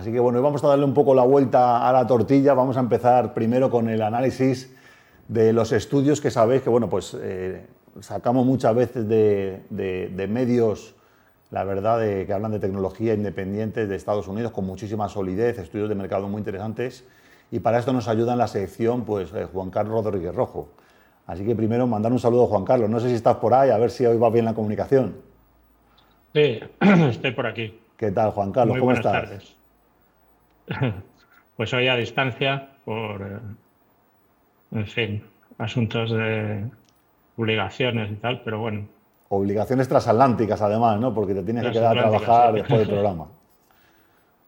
Así que bueno, hoy vamos a darle un poco la vuelta a la tortilla. Vamos a empezar primero con el análisis de los estudios que sabéis que, bueno, pues eh, sacamos muchas veces de, medios, la verdad, de, que hablan de tecnología independientes de Estados Unidos con muchísima solidez, estudios de mercado muy interesantes. Y para esto nos ayuda en la sección pues, eh, Juan Carlos Rodríguez Rojo. Así que primero mandar un saludo a Juan Carlos. No sé si estás por ahí, a ver si hoy va bien la comunicación. Sí, estoy por aquí. ¿Qué tal, Juan Carlos? ¿Cómo estás? Tardes. Pues hoy a distancia por, eh, en fin, asuntos de obligaciones y tal, pero bueno. Obligaciones transatlánticas además, ¿no? Porque te tienes que quedar a trabajar después del programa.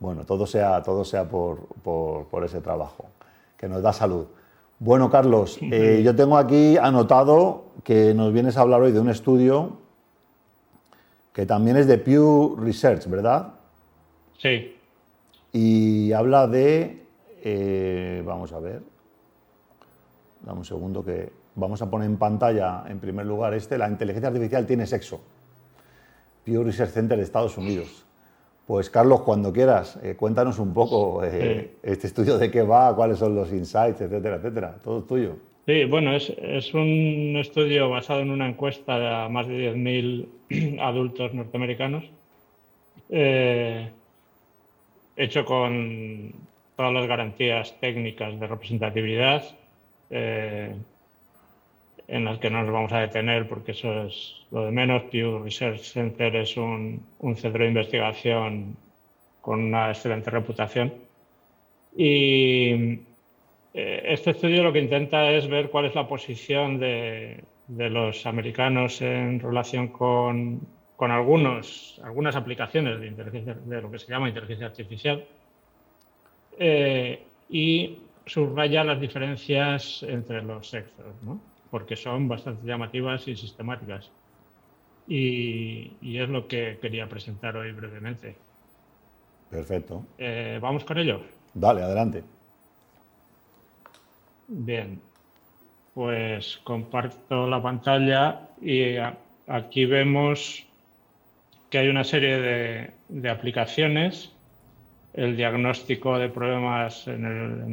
Bueno, todo sea, todo sea por, por, ese trabajo, que nos da salud. Bueno, Carlos, eh, yo tengo aquí anotado que nos vienes a hablar hoy de un estudio que también es de Pew Research, ¿verdad? Sí. Y habla de, eh, vamos a ver, dame un segundo que vamos a poner en pantalla en primer lugar este, la inteligencia artificial tiene sexo. Pew Research Center de Estados Unidos. Pues Carlos, cuando quieras, eh, cuéntanos un poco eh, este estudio de qué va, cuáles son los insights, etcétera, etcétera. Todo tuyo. Sí, bueno, es, un estudio basado en una encuesta a más de 10.000 adultos norteamericanos, eh, hecho con todas las garantías técnicas de representatividad, eh, en las que no nos vamos a detener porque eso es lo de menos. Pew Research Center es un, un centro de investigación con una excelente reputación. Y eh, este estudio lo que intenta es ver cuál es la posición de, los americanos en relación con, algunos, algunas aplicaciones de, inteligencia, de lo que se llama inteligencia artificial eh, y subraya las diferencias entre los sexos, porque son bastante llamativas y sistemáticas. Y, es lo que quería presentar hoy brevemente. Perfecto. Eh, ¿Vamos con ello? Dale, adelante. Bien, pues comparto la pantalla y aquí vemos que hay una serie de, aplicaciones, el diagnóstico de problemas en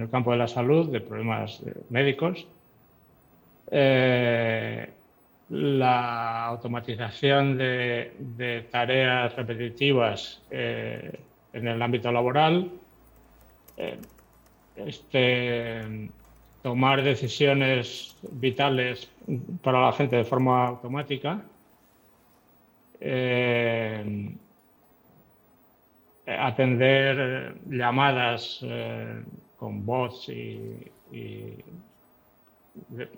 el, campo de la salud, de problemas médicos, eh, la automatización de, tareas repetitivas eh, en el ámbito laboral, eh, este, tomar decisiones vitales para la gente de forma automática, eh, atender llamadas eh, con bots y,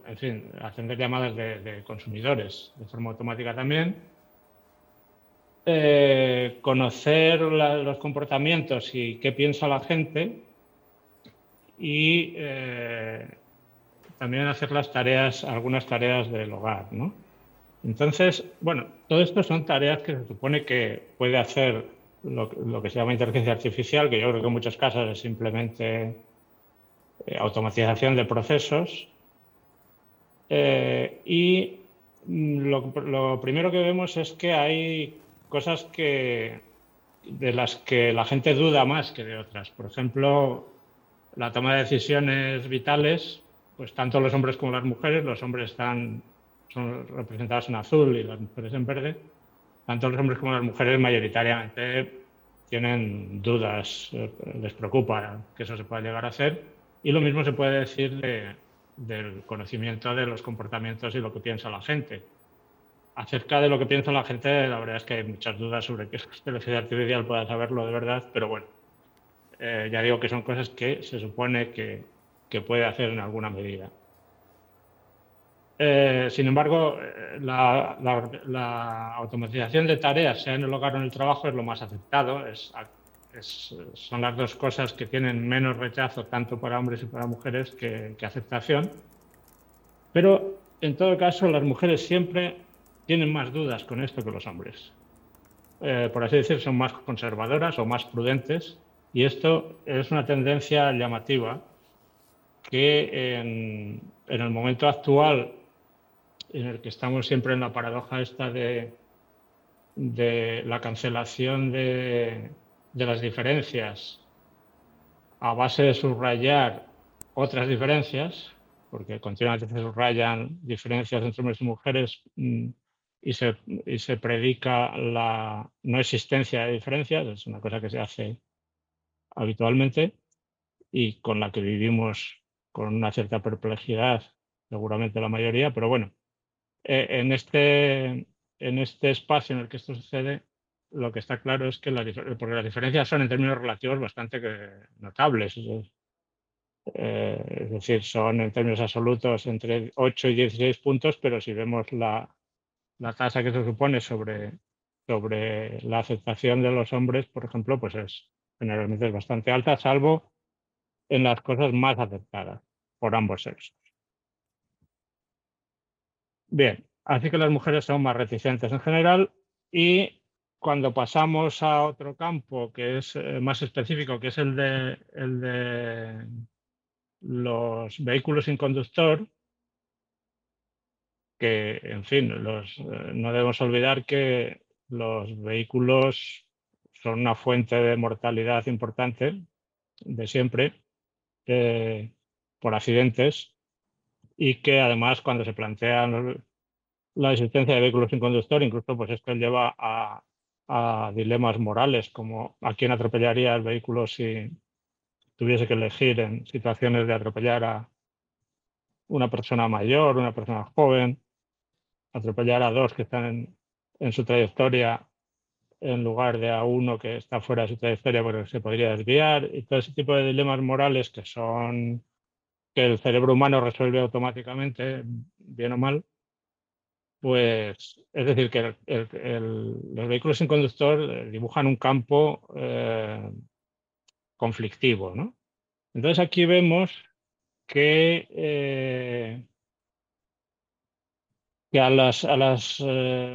en fin, atender llamadas de, consumidores de forma automática también. Eh, conocer los comportamientos y qué piensa la gente y también hacer las tareas, algunas tareas del hogar, ¿no? Entonces, bueno, todo esto son tareas que se supone que puede hacer lo, que se llama inteligencia artificial, que yo creo que en muchos casos es simplemente eh, automatización de procesos. Eh, y lo, lo, primero que vemos es que hay cosas que, de las que la gente duda más que de otras. Por ejemplo, la toma de decisiones vitales, pues tanto los hombres como las mujeres, los hombres están son representados en azul y las mujeres en verde, tanto los hombres como las mujeres mayoritariamente tienen dudas, eh, les preocupa que eso se pueda llegar a hacer. Y lo mismo se puede decir del conocimiento de los comportamientos y lo que piensa la gente. Acerca de lo que piensa la gente, la verdad es que hay muchas dudas sobre que la inteligencia artificial pueda saberlo de verdad, pero bueno, eh, ya digo que son cosas que se supone que, puede hacer en alguna medida. Eh, sin embargo, eh, la, automatización de tareas, sea en el hogar o en el trabajo, es lo más aceptado. son las dos cosas que tienen menos rechazo tanto para hombres y para mujeres que, aceptación. Pero, en todo caso, las mujeres siempre tienen más dudas con esto que los hombres. por así decir, son más conservadoras o más prudentes y esto es una tendencia llamativa que en, el momento actual, en el que estamos siempre en la paradoja esta de, de la cancelación de, las diferencias. A base de subrayar otras diferencias, porque continuamente se subrayan diferencias entre hombres y mujeres mm, y, se, y se predica la no existencia de diferencias, es una cosa que se hace habitualmente y con la que vivimos con una cierta perplejidad, seguramente la mayoría, pero bueno, eh, en, este, en este espacio en el que esto sucede, lo que está claro es que porque las diferencias son en términos relativos bastante notables. Eh, es decir, son en términos absolutos entre 8 y 16 puntos, pero si vemos la, la tasa que se supone sobre, sobre la aceptación de los hombres, por ejemplo, pues es generalmente es bastante alta, salvo en las cosas más aceptadas por ambos sexos. Bien, así que las mujeres son más reticentes en general y cuando pasamos a otro campo que es eh, más específico, que es el de, el de los vehículos sin conductor, que, en fin, los, eh, no debemos olvidar que los vehículos son una fuente de mortalidad importante de siempre eh, por accidentes y que además cuando se plantean la existencia de vehículos sin conductor, incluso pues esto lleva a, dilemas morales, como a quién atropellaría el vehículo si tuviese que elegir en situaciones de atropellar a una persona mayor, una persona joven, atropellar a dos que están en, su trayectoria en lugar de a uno que está fuera de su trayectoria porque se podría desviar y todo ese tipo de dilemas morales que son que el cerebro humano resuelve automáticamente, bien o mal, pues es decir, que los vehículos sin conductor eh, dibujan un campo eh, conflictivo. ¿no? Entonces aquí vemos que, eh, que a las, a las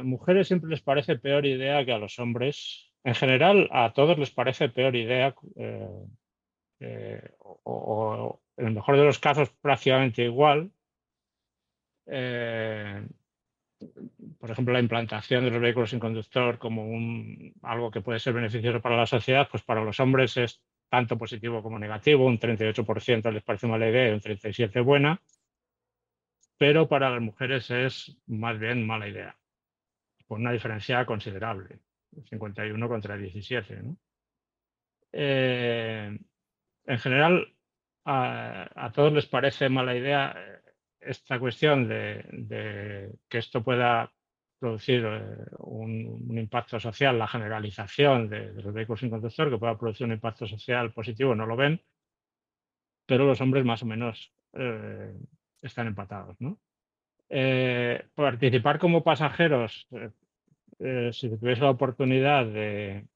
mujeres siempre les parece peor idea que a los hombres. En general, a todos les parece peor idea, o, en el mejor de los casos prácticamente igual. Por ejemplo, la implantación de los vehículos sin conductor como algo que puede ser beneficioso para la sociedad, pues para los hombres es tanto positivo como negativo, un 38% les parece mala idea y un 37% buena, pero para las mujeres es más bien mala idea, con una diferencia considerable, 51 contra 17. Eh, en general, a, todos les parece mala idea esta cuestión de, que esto pueda producir eh, un, impacto social, la generalización de, los vehículos sin conductor, que pueda producir un impacto social positivo, no lo ven, pero los hombres más o menos eh, están empatados. Eh, participar como pasajeros, si tuviese la oportunidad de,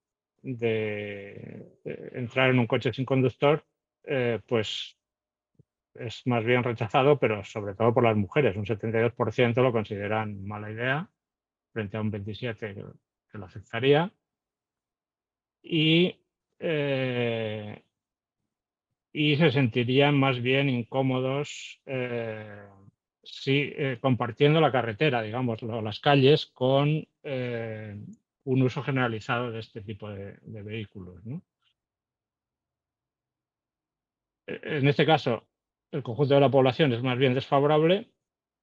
de, entrar en un coche sin conductor, pues es más bien rechazado, pero sobre todo por las mujeres. Un 72% lo consideran mala idea, frente a un 27% que, lo aceptaría. Y, eh, y se sentirían más bien incómodos eh, si, eh, compartiendo la carretera, digamos, las calles, con un uso generalizado de este tipo de, vehículos. E, en este caso, el conjunto de la población es más bien desfavorable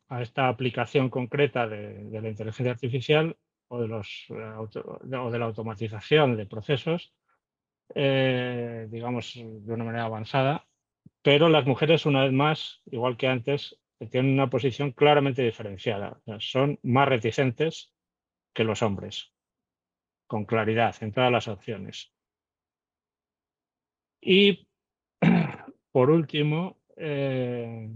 a esta aplicación concreta de, la inteligencia artificial o eh, de la automatización de procesos, eh, digamos, de una manera avanzada. Pero las mujeres, una vez más, igual que antes, tienen una posición claramente diferenciada. son más reticentes que los hombres, con claridad en todas las opciones. Y, por último, eh,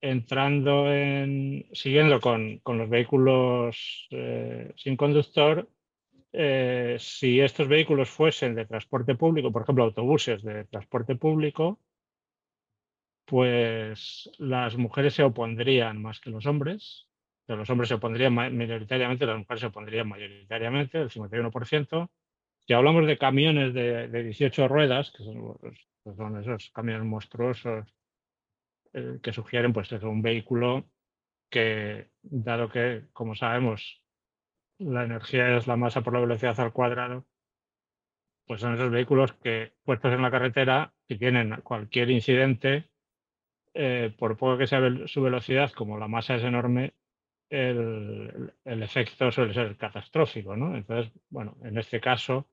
entrando en, siguiendo con, los vehículos eh, sin conductor, eh, si estos vehículos fuesen de transporte público, por ejemplo, autobuses de transporte público, pues las mujeres se opondrían más que los hombres. los hombres se opondrían mayoritariamente, las mujeres se opondrían mayoritariamente, el 51%. Si hablamos de camiones de, de 18 ruedas, que son pues son esos camiones monstruosos eh, que sugieren pues es un vehículo que, dado que, como sabemos, la energía es la masa por la velocidad al cuadrado, pues son esos vehículos que puestos en la carretera, si tienen cualquier incidente, eh, por poco que sea su velocidad, como la masa es enorme, el, efecto suele ser catastrófico, ¿no? Entonces, bueno, en este caso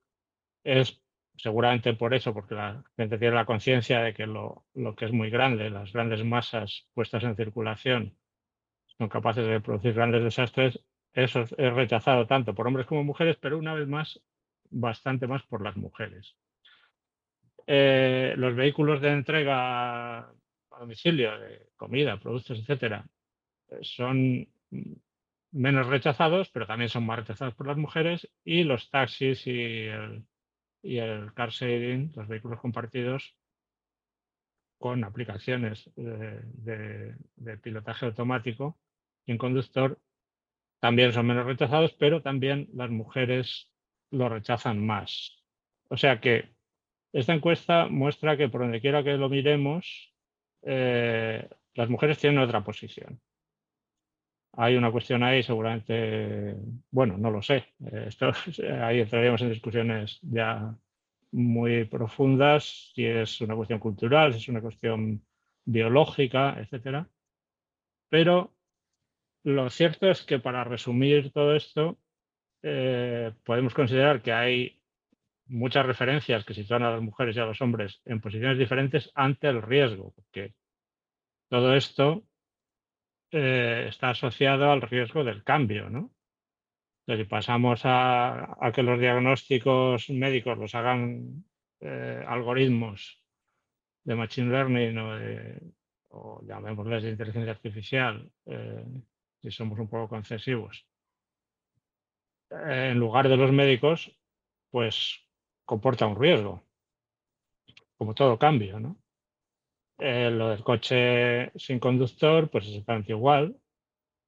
es seguramente por eso, porque la gente tiene la conciencia de que lo, lo, que es muy grande, las grandes masas puestas en circulación, son capaces de producir grandes desastres, eso es rechazado tanto por hombres como mujeres, pero una vez más, bastante más por las mujeres. Eh, los vehículos de entrega a domicilio, de comida, productos, etcétera, eh, son menos rechazados, pero también son más rechazados por las mujeres, y los taxis y el, y el car sharing, los vehículos compartidos, con aplicaciones de, de pilotaje automático y en conductor, también son menos rechazados, pero también las mujeres lo rechazan más. O sea que esta encuesta muestra que por donde quiera que lo miremos, eh, las mujeres tienen otra posición. Hay una cuestión ahí, seguramente, bueno, no lo sé. Eh, esto, ahí entraríamos en discusiones ya muy profundas, si es una cuestión cultural, si es una cuestión biológica, etcétera. Pero lo cierto es que para resumir todo esto, eh, podemos considerar que hay muchas referencias que sitúan a las mujeres y a los hombres en posiciones diferentes ante el riesgo, porque todo esto eh, está asociado al riesgo del cambio, ¿no? Entonces, si pasamos a, que los diagnósticos médicos los hagan eh, algoritmos de machine learning o, de, llamémosles de inteligencia artificial, si somos un poco concesivos, en lugar de los médicos, pues comporta un riesgo, como todo cambio, ¿no? Eh, lo del coche sin conductor, pues es exactamente igual,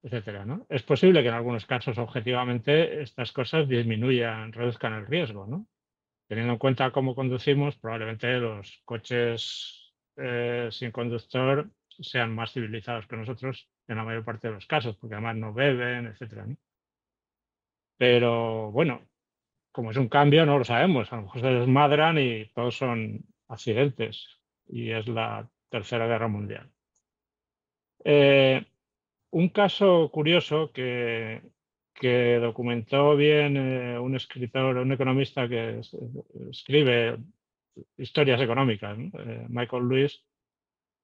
etcétera, ¿no? Es posible que en algunos casos, objetivamente, estas cosas disminuyan, reduzcan el riesgo, ¿no? Teniendo en cuenta cómo conducimos, probablemente los coches eh, sin conductor sean más civilizados que nosotros en la mayor parte de los casos, porque además no beben, etcétera. Pero bueno, como es un cambio, no lo sabemos. A lo mejor se desmadran y todos son accidentes. Y es la Tercera Guerra Mundial. Eh, un caso curioso que, que documentó bien eh, un escritor, un economista que escribe historias económicas, eh, Michael Lewis,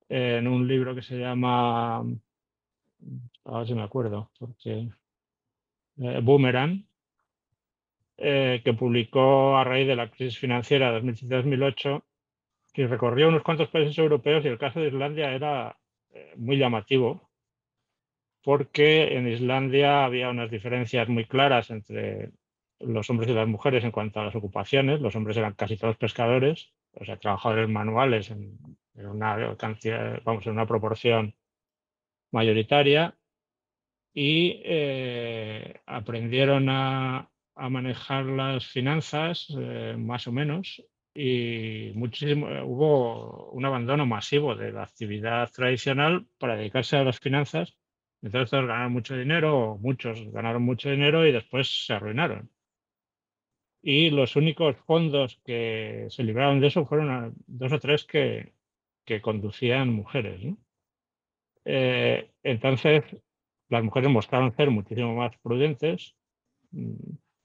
en un libro que se llama, a ver si me acuerdo, porque Boomerang, que publicó a raíz de la crisis financiera de 2007-2008 y recorrió unos cuantos países europeos y el caso de Islandia era eh, muy llamativo porque en Islandia había unas diferencias muy claras entre los hombres y las mujeres en cuanto a las ocupaciones. Los hombres eran casi todos pescadores, o sea, trabajadores manuales en, una cantidad, vamos, en una proporción mayoritaria y eh, aprendieron a, a, manejar las finanzas eh, más o menos y muchísimo, hubo un abandono masivo de la actividad tradicional para dedicarse a las finanzas. Entonces todos ganaron mucho dinero, muchos ganaron mucho dinero y después se arruinaron. Y los únicos fondos que se libraron de eso fueron dos o tres que, que conducían mujeres. Eh, entonces, las mujeres mostraron ser muchísimo más prudentes, mm,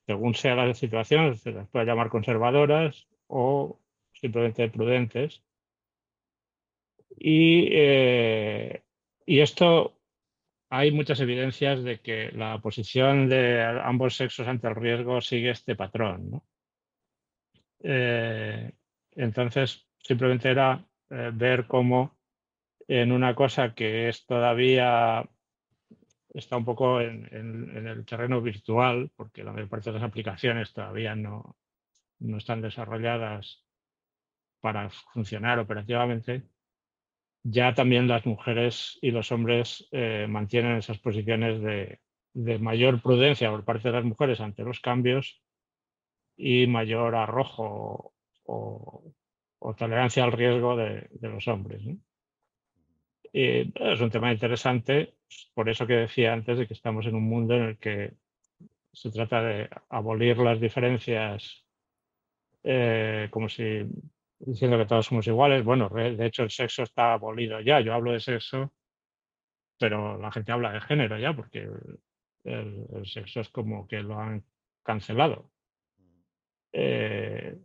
según sea la situación, se las puede llamar conservadoras o simplemente prudentes. Y, eh, y esto hay muchas evidencias de que la posición de ambos sexos ante el riesgo sigue este patrón. Eh, entonces, simplemente era eh, ver cómo en una cosa que es todavía está un poco en, el terreno virtual, porque la mayor parte de las aplicaciones todavía no, no están desarrolladas para funcionar operativamente, ya también las mujeres y los hombres eh, mantienen esas posiciones de, mayor prudencia por parte de las mujeres ante los cambios y mayor arrojo o, o tolerancia al riesgo de, los hombres. es un tema interesante, por eso que decía antes de que estamos en un mundo en el que se trata de abolir las diferencias eh, como si diciendo que todos somos iguales. Bueno, de hecho el sexo está abolido ya. Yo hablo de sexo, pero la gente habla de género ya, porque el, sexo es como que lo han cancelado. Eh,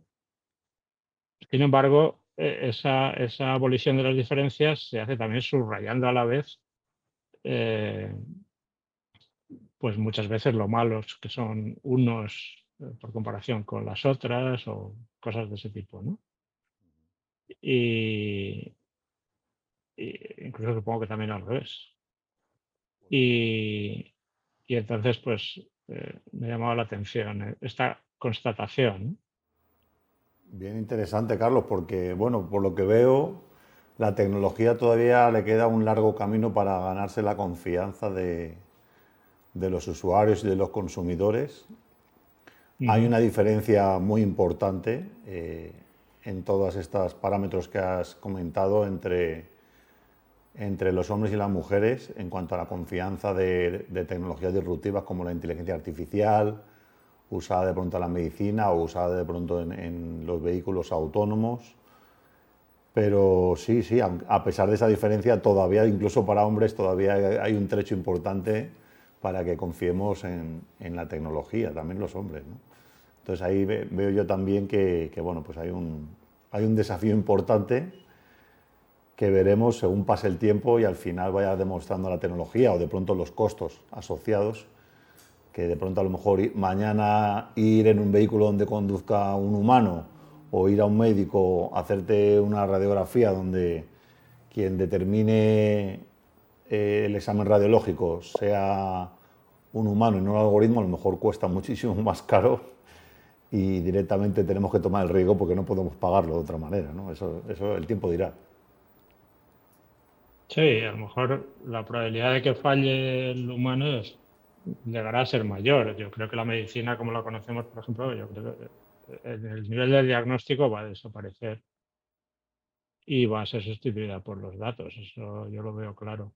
sin embargo, e, esa, esa, abolición de las diferencias se hace también subrayando a la vez, eh, pues muchas veces lo malos que son unos por comparación con las otras o cosas de ese tipo, ¿no? Y, incluso supongo que también al revés. Y, y entonces, pues, eh, me ha llamado la atención eh, esta constatación. Bien interesante, Carlos, porque, bueno, por lo que veo, la tecnología todavía le queda un largo camino para ganarse la confianza de, de los usuarios y de los consumidores. Hay una diferencia muy importante eh, en todos estos parámetros que has comentado entre, entre los hombres y las mujeres en cuanto a la confianza de, tecnologías disruptivas como la inteligencia artificial, usada de pronto en la medicina o usada de pronto en, los vehículos autónomos. Pero sí, sí, a pesar de esa diferencia, todavía, incluso para hombres, todavía hay un trecho importante para que confiemos en, en la tecnología, también los hombres. ¿no? Entonces ahí veo yo también que, bueno, pues hay un, hay un desafío importante que veremos según pase el tiempo y al final vaya demostrando la tecnología o de pronto los costos asociados, que de pronto a lo mejor mañana ir en un vehículo donde conduzca un humano o ir a un médico a hacerte una radiografía donde quien determine eh, el examen radiológico sea un humano y no un algoritmo, a lo mejor cuesta muchísimo más caro y directamente tenemos que tomar el riesgo porque no podemos pagarlo de otra manera. ¿no? Eso, eso el tiempo dirá. Sí, a lo mejor la probabilidad de que falle el humano es, llegará a ser mayor. Yo creo que la medicina, como la conocemos, por ejemplo, yo creo que el nivel de diagnóstico va a desaparecer y va a ser sustituida por los datos. Eso yo lo veo claro.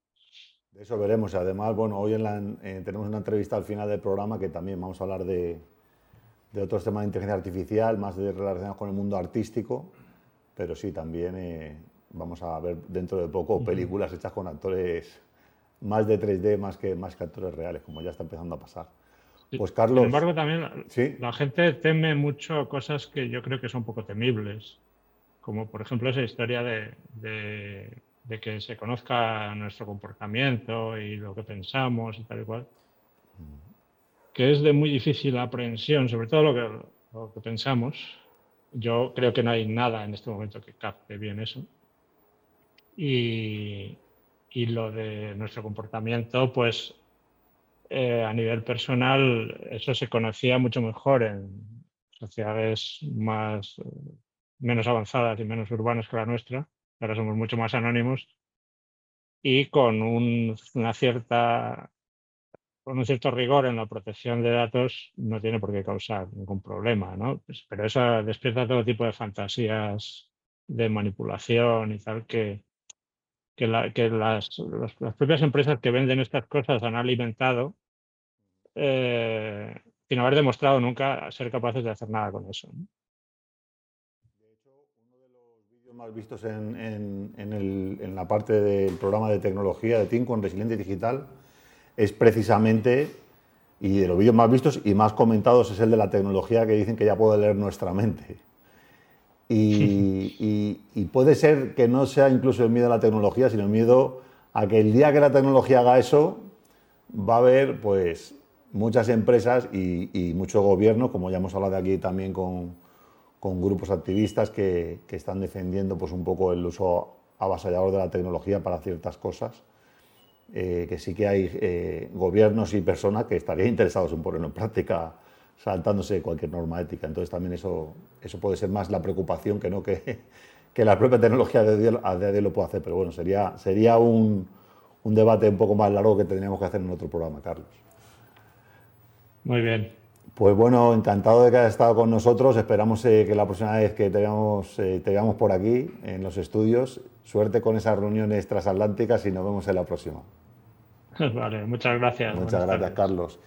De eso veremos. Además, bueno, hoy en la, eh, tenemos una entrevista al final del programa que también vamos a hablar de, de otros temas de inteligencia artificial, más de relacionados con el mundo artístico, pero sí, también eh, vamos a ver dentro de poco películas hechas con actores más de 3D, más que, más que actores reales, como ya está empezando a pasar. Pues Carlos. Sin embargo, también ¿sí? la gente teme mucho cosas que yo creo que son poco temibles, como por ejemplo esa historia de, de, de que se conozca nuestro comportamiento y lo que pensamos y tal y cual que es de muy difícil aprehensión, sobre todo lo que, lo que pensamos. Yo creo que no hay nada en este momento que capte bien eso. Y, y lo de nuestro comportamiento, pues eh, a nivel personal, eso se conocía mucho mejor en sociedades más menos avanzadas y menos urbanas que la nuestra. Ahora somos mucho más anónimos y con una cierta con un cierto rigor en la protección de datos no tiene por qué causar ningún problema, ¿no? Pues, pero eso despierta todo tipo de fantasías de manipulación y tal que, que, las, propias empresas que venden estas cosas han alimentado eh, sin haber demostrado nunca ser capaces de hacer nada con eso. Vídeos más vistos en, en, la parte del programa de tecnología de Team con Resiliente Digital es precisamente, y de los vídeos más vistos y más comentados, es el de la tecnología que dicen que ya puede leer nuestra mente. Y, puede ser que no sea incluso el miedo a la tecnología, sino el miedo a que el día que la tecnología haga eso, va a haber pues muchas empresas y, muchos gobiernos, como ya hemos hablado aquí también con, grupos activistas que, que, están defendiendo pues un poco el uso avasallador de la tecnología para ciertas cosas eh, que sí que hay eh, gobiernos y personas que estarían interesados en ponerlo en práctica saltándose cualquier norma ética. Entonces también eso, eso puede ser más la preocupación que no que, que la propia tecnología de día, a día de hoy lo puede hacer. Pero bueno, sería, sería un, un debate un poco más largo que tendríamos que hacer en otro programa, Carlos. Muy bien. Pues bueno, encantado de que hayas estado con nosotros. Esperamos eh, que la próxima vez que te veamos, te veamos por aquí en los estudios Suerte con esas reuniones transatlánticas y nos vemos en la próxima. Vale, muchas gracias. Muchas gracias, Carlos.